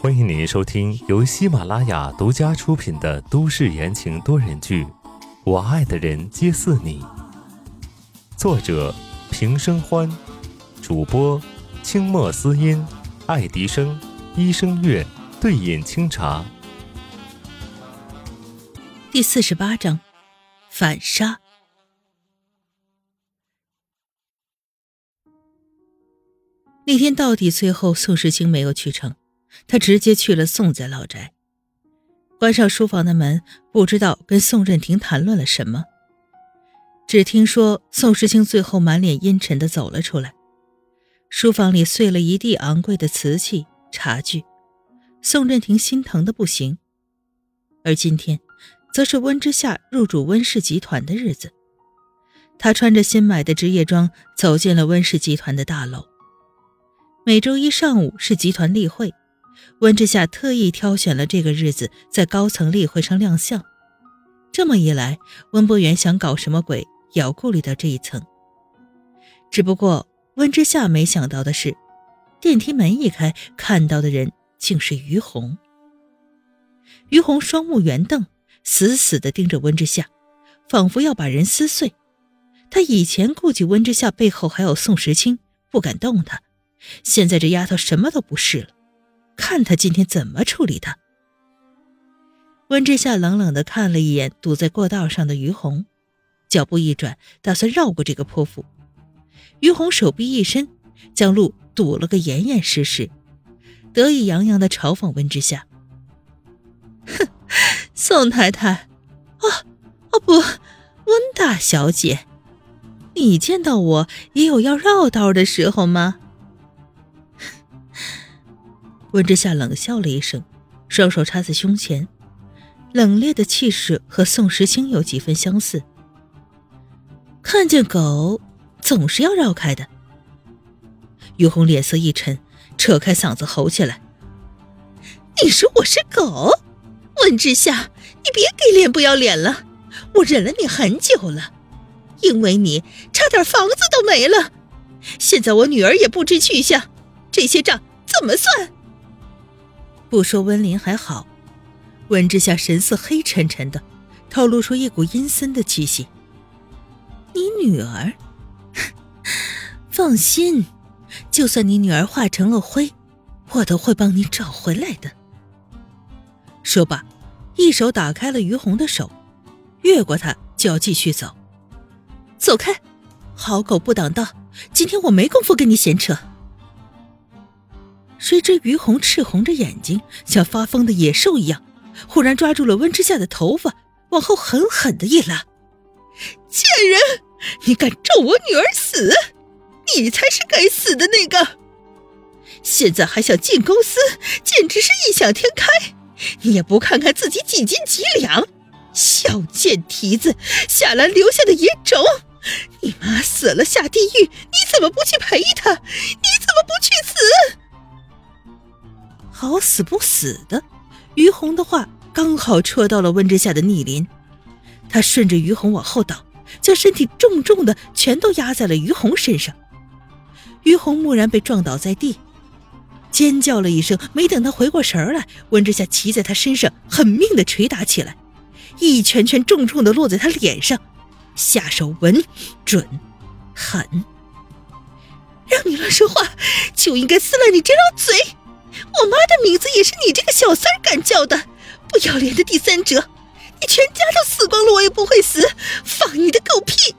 欢迎您收听由喜马拉雅独家出品的都市言情多人剧《我爱的人皆似你》，作者平生欢，主播清墨思音、爱迪生、一生月、对饮清茶。第四十八章，反杀。那天到底最后宋时清没有去成，他直接去了宋家老宅，关上书房的门，不知道跟宋任廷谈论了什么。只听说宋时清最后满脸阴沉的走了出来，书房里碎了一地昂贵的瓷器茶具，宋任廷心疼的不行。而今天，则是温之夏入主温氏集团的日子，他穿着新买的职业装走进了温氏集团的大楼。每周一上午是集团例会，温之夏特意挑选了这个日子在高层例会上亮相。这么一来，温博元想搞什么鬼也要顾虑到这一层。只不过温之夏没想到的是，电梯门一开，看到的人竟是于红。于红双目圆瞪，死死地盯着温之夏，仿佛要把人撕碎。他以前顾忌温之夏背后还有宋时清，不敢动他。现在这丫头什么都不是了，看他今天怎么处理她。温之夏冷冷地看了一眼堵在过道上的于红，脚步一转，打算绕过这个泼妇。于红手臂一伸，将路堵了个严严实实，得意洋洋地嘲讽温之夏：“哼，宋太太，哦哦不，温大小姐，你见到我也有要绕道的时候吗？”温之夏冷笑了一声，双手插在胸前，冷冽的气势和宋时清有几分相似。看见狗总是要绕开的。于红脸色一沉，扯开嗓子吼起来：“你说我是狗？温之夏，你别给脸不要脸了！我忍了你很久了，因为你差点房子都没了，现在我女儿也不知去向，这些账怎么算？”不说温林还好，温之夏神色黑沉沉的，透露出一股阴森的气息。你女儿，放心，就算你女儿化成了灰，我都会帮你找回来的。说罢，一手打开了于红的手，越过他就要继续走。走开，好狗不挡道！今天我没工夫跟你闲扯。谁知于红赤红着眼睛，像发疯的野兽一样，忽然抓住了温之夏的头发，往后狠狠的一拉。贱人，你敢咒我女儿死？你才是该死的那个！现在还想进公司，简直是异想天开！你也不看看自己几斤几两，小贱蹄子，夏兰留下的野种！你妈死了下地狱，你怎么不去陪她？你怎么不去死？好死不死的，于红的话刚好戳到了温之夏的逆鳞，他顺着于红往后倒，将身体重重的全都压在了于红身上。于红蓦然被撞倒在地，尖叫了一声，没等他回过神来，温之夏骑在他身上，狠命的捶打起来，一拳拳重重的落在他脸上，下手稳、准、狠。让你乱说话，就应该撕烂你这张嘴！我妈的名字也是你这个小三儿敢叫的，不要脸的第三者！你全家都死光了，我也不会死！放你的狗屁！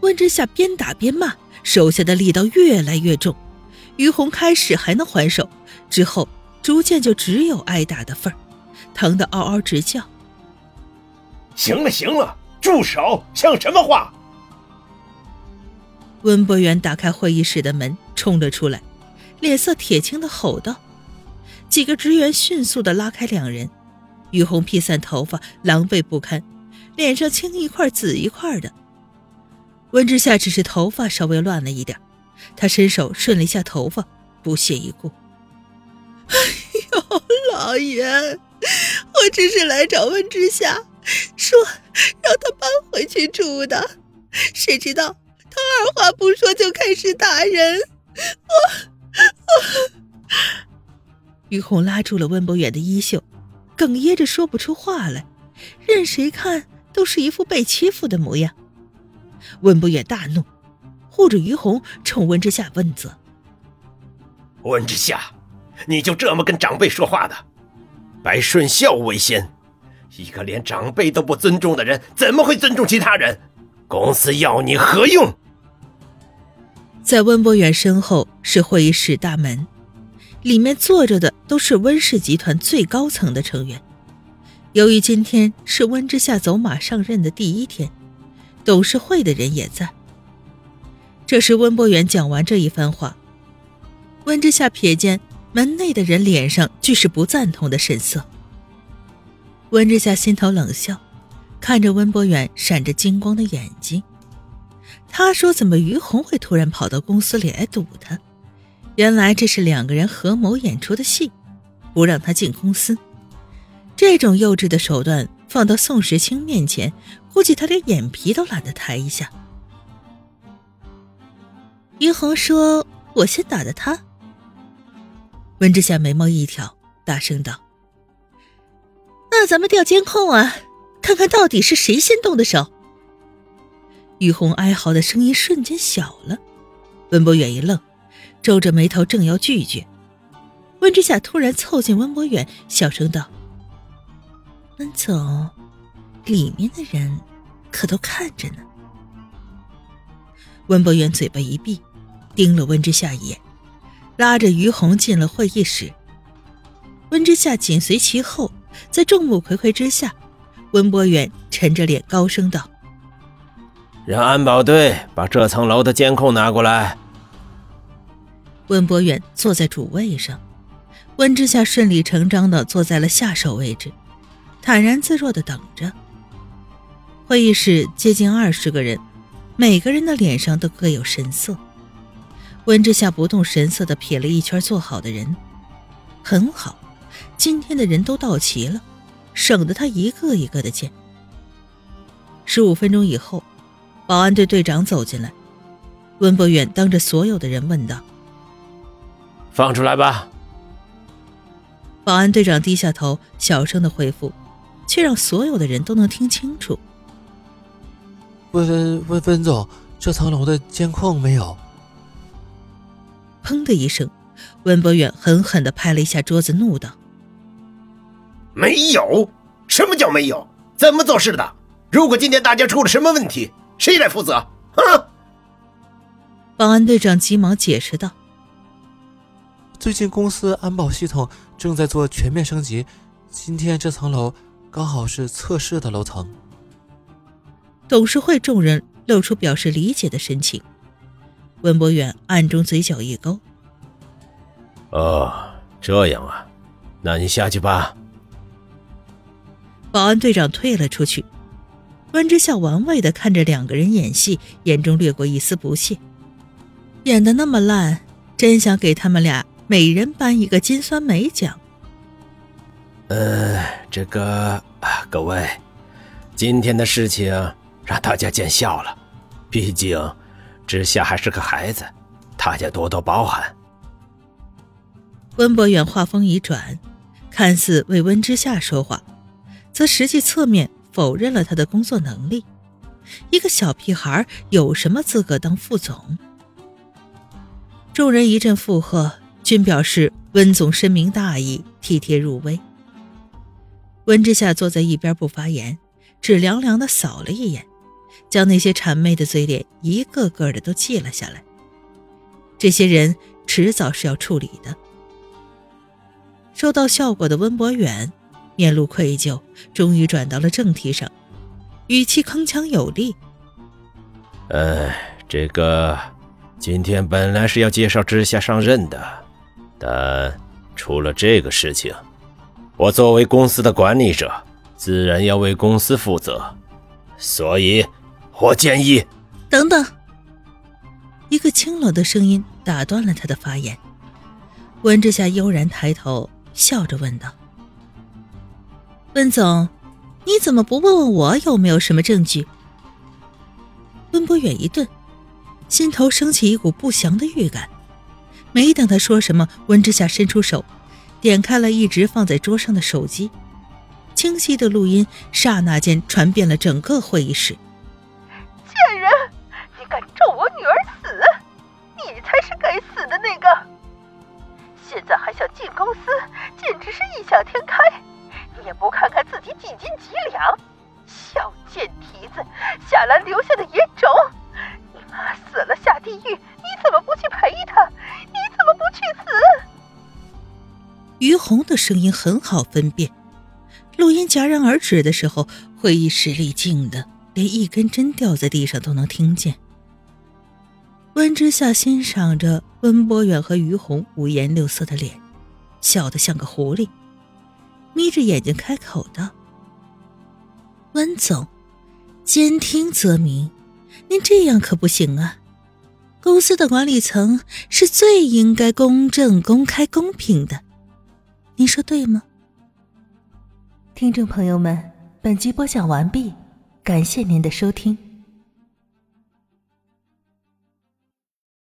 温之夏边打边骂，手下的力道越来越重。于红开始还能还手，之后逐渐就只有挨打的份儿，疼得嗷嗷直叫。行了行了，住手！像什么话？温博元打开会议室的门，冲了出来。脸色铁青的吼道：“几个职员迅速的拉开两人。”于红披散头发，狼狈不堪，脸上青一块紫一块的。温之夏只是头发稍微乱了一点，他伸手顺了一下头发，不屑一顾：“哎呦，老爷，我只是来找温之夏，说让他搬回去住的，谁知道他二话不说就开始打人，我我……”于红拉住了温博远的衣袖，哽咽着说不出话来，任谁看都是一副被欺负的模样。温博远大怒，护着于红冲温之夏问责：“温之夏，你就这么跟长辈说话的？百顺孝为先，一个连长辈都不尊重的人，怎么会尊重其他人？公司要你何用？”在温博远身后是会议室大门。里面坐着的都是温氏集团最高层的成员。由于今天是温之夏走马上任的第一天，董事会的人也在。这时，温博远讲完这一番话，温之夏瞥见门内的人脸上俱是不赞同的神色。温之夏心头冷笑，看着温博远闪着金光的眼睛，他说：“怎么于红会突然跑到公司里来堵他？”原来这是两个人合谋演出的戏，不让他进公司。这种幼稚的手段放到宋时清面前，估计他连眼皮都懒得抬一下。于红说：“我先打的他。”温之夏眉毛一挑，大声道：“那咱们调监控啊，看看到底是谁先动的手。”于红哀嚎的声音瞬间小了。温博远一愣。皱着眉头，正要拒绝，温之夏突然凑近温博远，小声道：“温总，里面的人可都看着呢。”温博远嘴巴一闭，盯了温之夏一眼，拉着于红进了会议室。温之夏紧随其后，在众目睽睽之下，温博远沉着脸高声道：“让安保队把这层楼的监控拿过来。”温博远坐在主位上，温之夏顺理成章的坐在了下手位置，坦然自若的等着。会议室接近二十个人，每个人的脸上都各有神色。温之夏不动神色的瞥了一圈坐好的人，很好，今天的人都到齐了，省得他一个一个的见。十五分钟以后，保安队队长走进来，温博远当着所有的人问道。放出来吧！保安队长低下头，小声的回复，却让所有的人都能听清楚。温温温总，这层楼的监控没有。砰的一声，温博远狠狠的拍了一下桌子，怒道：“没有？什么叫没有？怎么做事的？如果今天大家出了什么问题，谁来负责？”哼！保安队长急忙解释道。最近公司安保系统正在做全面升级，今天这层楼刚好是测试的楼层。董事会众人露出表示理解的神情，文博远暗中嘴角一勾。哦，这样啊，那你下去吧。保安队长退了出去，温之夏玩味的看着两个人演戏，眼中掠过一丝不屑，演的那么烂，真想给他们俩。每人颁一个金酸梅奖。呃，这个啊，各位，今天的事情让大家见笑了。毕竟，之夏还是个孩子，大家多多包涵。温博远话锋一转，看似为温之夏说话，则实际侧面否认了他的工作能力。一个小屁孩有什么资格当副总？众人一阵附和。均表示温总深明大义，体贴入微。温之夏坐在一边不发言，只凉凉的扫了一眼，将那些谄媚的嘴脸一个个的都记了下来。这些人迟早是要处理的。收到效果的温博远面露愧疚，终于转到了正题上，语气铿锵有力：“哎，这个今天本来是要介绍之夏上任的。”但出了这个事情，我作为公司的管理者，自然要为公司负责。所以，我建议……等等。一个清冷的声音打断了他的发言。温之夏悠然抬头，笑着问道：“温总，你怎么不问问我有没有什么证据？”温博远一顿，心头升起一股不祥的预感。没等他说什么，温之夏伸出手，点开了一直放在桌上的手机，清晰的录音刹那间传遍了整个会议室。贱人，你敢咒我女儿死，你才是该死的那个！现在还想进公司，简直是异想天开！你也不看看自己几斤几两，小贱蹄子，夏兰留下于红的声音很好分辨，录音戛然而止的时候，会议室里静的连一根针掉在地上都能听见。温之夏欣赏着温博远和于红五颜六色的脸，笑得像个狐狸，眯着眼睛开口道：“温总，兼听则明，您这样可不行啊！公司的管理层是最应该公正、公开、公平的。”您说对吗？听众朋友们，本集播讲完毕，感谢您的收听。